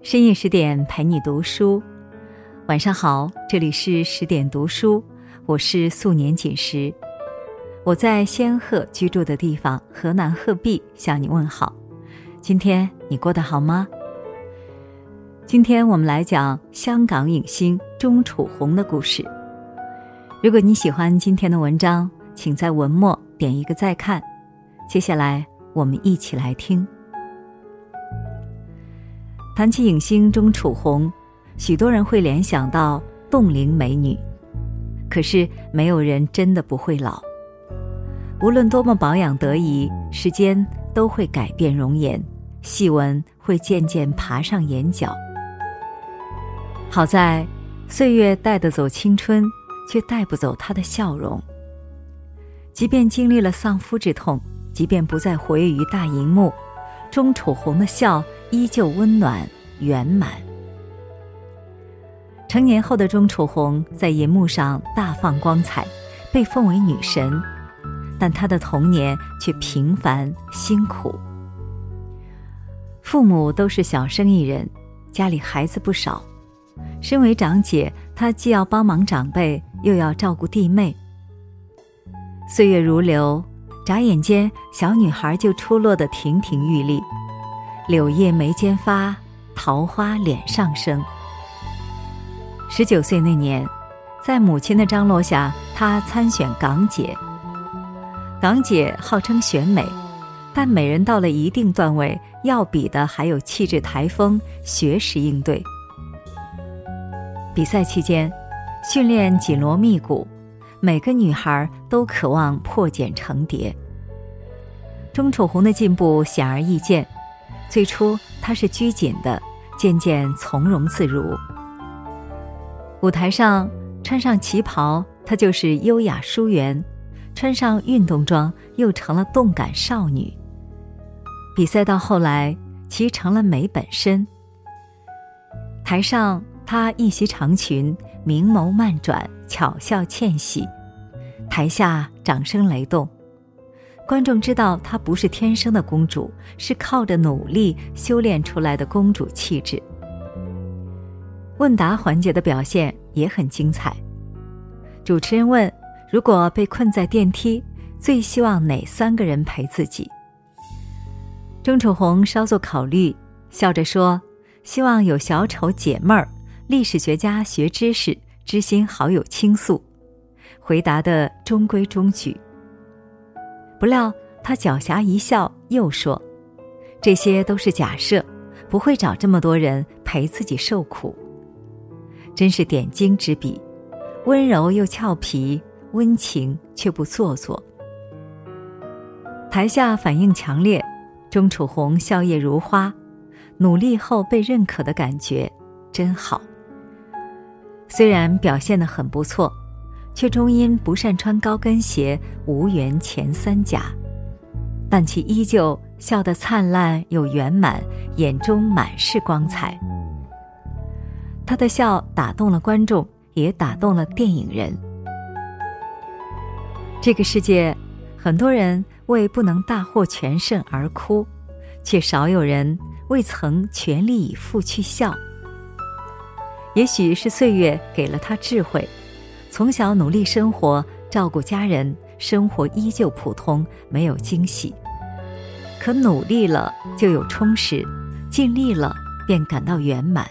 深夜十点陪你读书，晚上好，这里是十点读书，我是素年锦时，我在仙鹤居住的地方河南鹤壁向你问好。今天你过得好吗？今天我们来讲香港影星钟楚红的故事。如果你喜欢今天的文章，请在文末点一个再看。接下来我们一起来听。谈起影星钟楚红，许多人会联想到冻龄美女，可是没有人真的不会老。无论多么保养得宜，时间都会改变容颜，细纹会渐渐爬上眼角。好在，岁月带得走青春，却带不走她的笑容。即便经历了丧夫之痛，即便不再活跃于大荧幕，钟楚红的笑。依旧温暖圆满。成年后的钟楚红在银幕上大放光彩，被奉为女神，但她的童年却平凡辛苦。父母都是小生意人，家里孩子不少。身为长姐，她既要帮忙长辈，又要照顾弟妹。岁月如流，眨眼间，小女孩就出落得亭亭玉立。柳叶眉间发，桃花脸上生。十九岁那年，在母亲的张罗下，她参选港姐。港姐号称选美，但美人到了一定段位，要比的还有气质、台风、学识应对。比赛期间，训练紧锣密鼓，每个女孩都渴望破茧成蝶。钟楚红的进步显而易见。最初她是拘谨的，渐渐从容自如。舞台上穿上旗袍，她就是优雅淑媛；穿上运动装，又成了动感少女。比赛到后来，其成了美本身。台上她一袭长裙，明眸慢转，巧笑倩兮；台下掌声雷动。观众知道她不是天生的公主，是靠着努力修炼出来的公主气质。问答环节的表现也很精彩。主持人问：“如果被困在电梯，最希望哪三个人陪自己？”钟楚红稍作考虑，笑着说：“希望有小丑解闷儿，历史学家学知识，知心好友倾诉。”回答的中规中矩。不料他狡黠一笑，又说：“这些都是假设，不会找这么多人陪自己受苦。”真是点睛之笔，温柔又俏皮，温情却不做作。台下反应强烈，钟楚红笑靥如花，努力后被认可的感觉真好。虽然表现得很不错。却终因不善穿高跟鞋，无缘前三甲，但其依旧笑得灿烂又圆满，眼中满是光彩。他的笑打动了观众，也打动了电影人。这个世界，很多人为不能大获全胜而哭，却少有人未曾全力以赴去笑。也许是岁月给了他智慧。从小努力生活，照顾家人，生活依旧普通，没有惊喜。可努力了就有充实，尽力了便感到圆满。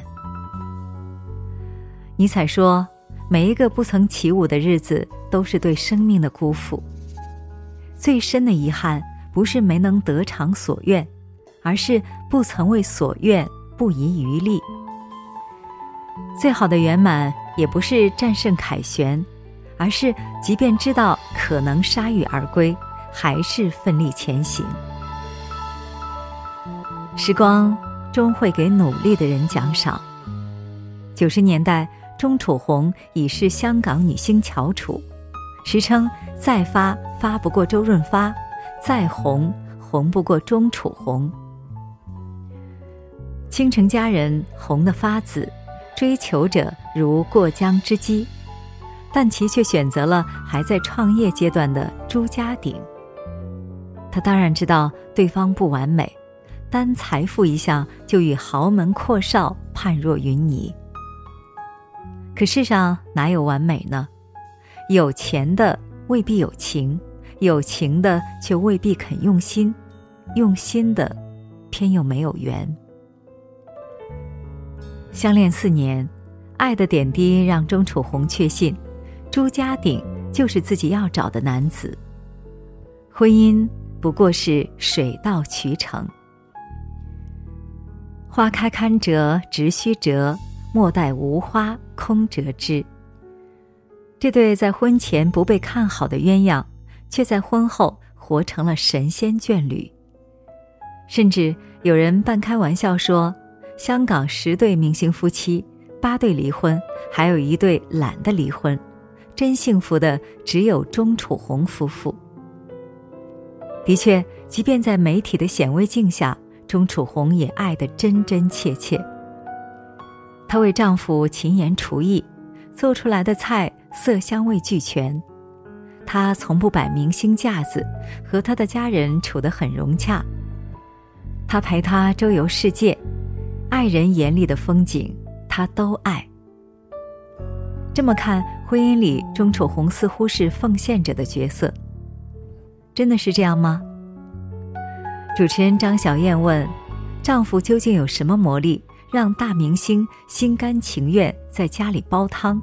尼采说：“每一个不曾起舞的日子，都是对生命的辜负。最深的遗憾，不是没能得偿所愿，而是不曾为所愿不遗余力。最好的圆满。”也不是战胜凯旋，而是即便知道可能铩羽而归，还是奋力前行。时光终会给努力的人奖赏。九十年代，钟楚红已是香港女星翘楚，时称再发发不过周润发，再红红不过钟楚红。倾城佳人红得发紫。追求者如过江之鲫，但其却选择了还在创业阶段的朱家鼎。他当然知道对方不完美，单财富一项就与豪门阔少判若云泥。可世上哪有完美呢？有钱的未必有情，有情的却未必肯用心，用心的偏又没有缘。相恋四年，爱的点滴让钟楚红确信，朱家鼎就是自己要找的男子。婚姻不过是水到渠成。花开堪折直须折，莫待无花空折枝。这对在婚前不被看好的鸳鸯，却在婚后活成了神仙眷侣。甚至有人半开玩笑说。香港十对明星夫妻，八对离婚，还有一对懒得离婚，真幸福的只有钟楚红夫妇。的确，即便在媒体的显微镜下，钟楚红也爱得真真切切。她为丈夫勤研厨艺，做出来的菜色香味俱全。她从不摆明星架子，和她的家人处得很融洽。他陪他周游世界。爱人眼里的风景，他都爱。这么看，婚姻里钟楚红似乎是奉献者的角色。真的是这样吗？主持人张小燕问：“丈夫究竟有什么魔力，让大明星心甘情愿在家里煲汤？”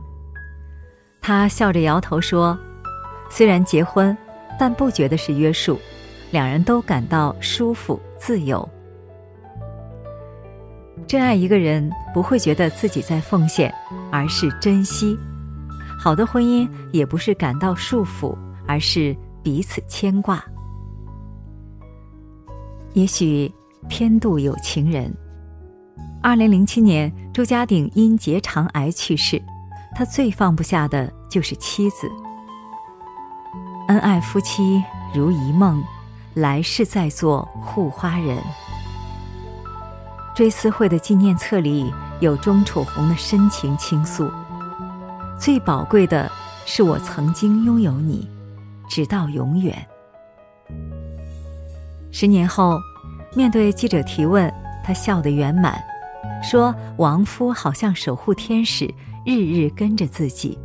他笑着摇头说：“虽然结婚，但不觉得是约束，两人都感到舒服自由。”真爱一个人，不会觉得自己在奉献，而是珍惜。好的婚姻也不是感到束缚，而是彼此牵挂。也许天妒有情人。二零零七年，朱家鼎因结肠癌去世，他最放不下的就是妻子。恩爱夫妻如一梦，来世再做护花人。追思会的纪念册里有钟楚红的深情倾诉。最宝贵的是我曾经拥有你，直到永远。十年后，面对记者提问，他笑得圆满，说：“亡夫好像守护天使，日日跟着自己。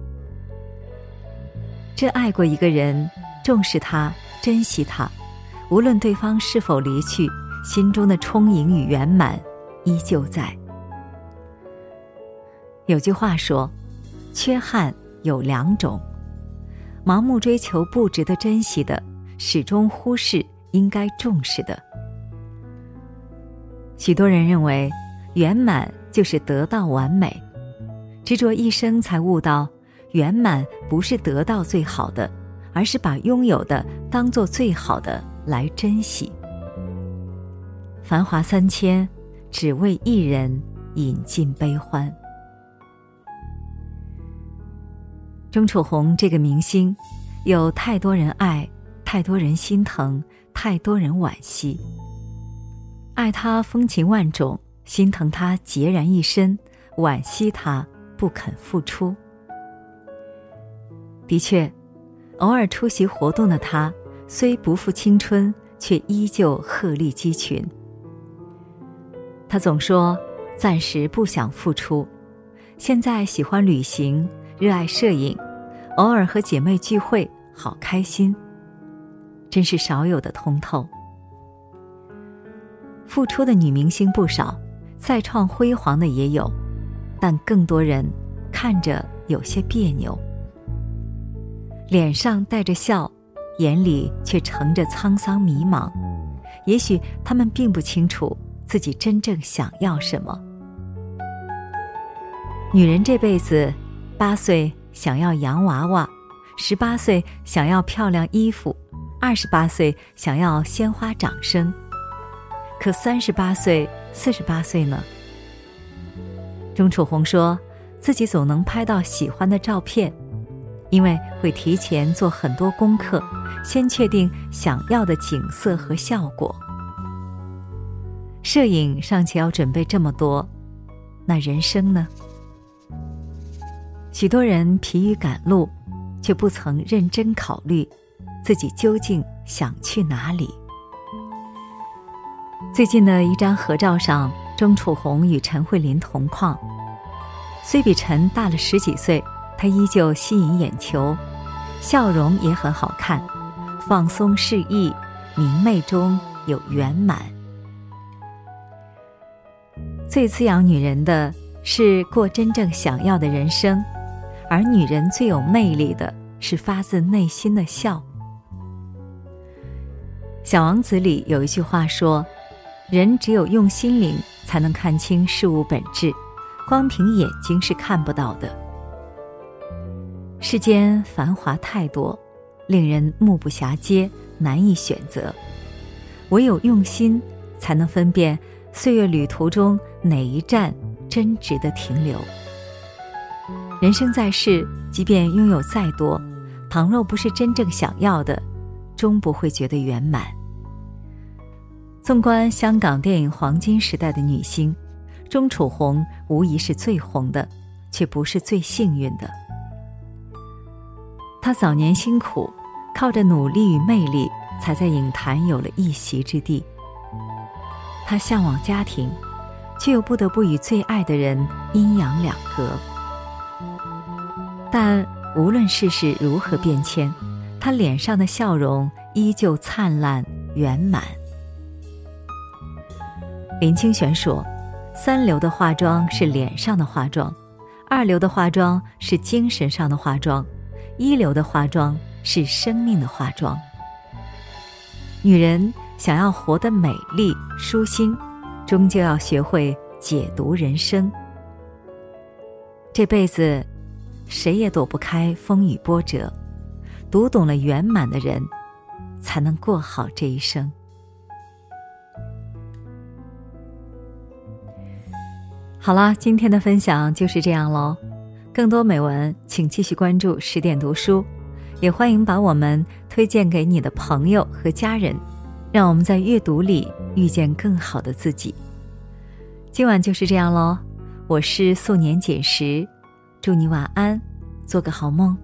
真爱过一个人，重视他，珍惜他，无论对方是否离去，心中的充盈与圆满。”依旧在。有句话说：“缺憾有两种，盲目追求不值得珍惜的，始终忽视应该重视的。”许多人认为，圆满就是得到完美，执着一生才悟到，圆满不是得到最好的，而是把拥有的当做最好的来珍惜。繁华三千。只为一人饮尽悲欢。钟楚红这个明星，有太多人爱，太多人心疼，太多人惋惜。爱他风情万种，心疼他孑然一身，惋惜他不肯付出。的确，偶尔出席活动的他，虽不复青春，却依旧鹤立鸡群。他总说，暂时不想付出，现在喜欢旅行，热爱摄影，偶尔和姐妹聚会，好开心。真是少有的通透。付出的女明星不少，再创辉煌的也有，但更多人看着有些别扭，脸上带着笑，眼里却盛着沧桑迷茫。也许他们并不清楚。自己真正想要什么？女人这辈子，八岁想要洋娃娃，十八岁想要漂亮衣服，二十八岁想要鲜花掌声。可三十八岁、四十八岁呢？钟楚红说自己总能拍到喜欢的照片，因为会提前做很多功课，先确定想要的景色和效果。摄影尚且要准备这么多，那人生呢？许多人疲于赶路，却不曾认真考虑自己究竟想去哪里。最近的一张合照上，钟楚红与陈慧琳同框，虽比陈大了十几岁，她依旧吸引眼球，笑容也很好看，放松适意，明媚中有圆满。最滋养女人的是过真正想要的人生，而女人最有魅力的是发自内心的笑。《小王子》里有一句话说：“人只有用心灵，才能看清事物本质，光凭眼睛是看不到的。”世间繁华太多，令人目不暇接，难以选择。唯有用心，才能分辨岁月旅途中哪一站真值得停留。人生在世，即便拥有再多，倘若不是真正想要的，终不会觉得圆满。纵观香港电影黄金时代的女星，钟楚红无疑是最红的，却不是最幸运的。她早年辛苦，靠着努力与魅力，才在影坛有了一席之地。她向往家庭，却又不得不与最爱的人阴阳两隔。但无论世事如何变迁，她脸上的笑容依旧灿烂圆满。林清玄说：“三流的化妆是脸上的化妆，二流的化妆是精神上的化妆，一流的化妆是生命的化妆。女人想要活得美丽舒心，终究要学会解读人生。这辈子，谁也躲不开风雨波折，读懂了圆满的人，才能过好这一生。”好了，今天的分享就是这样喽。更多美文，请继续关注十点读书，也欢迎把我们推荐给你的朋友和家人，让我们在阅读里遇见更好的自己。今晚就是这样喽，我是素年锦时，祝你晚安，做个好梦。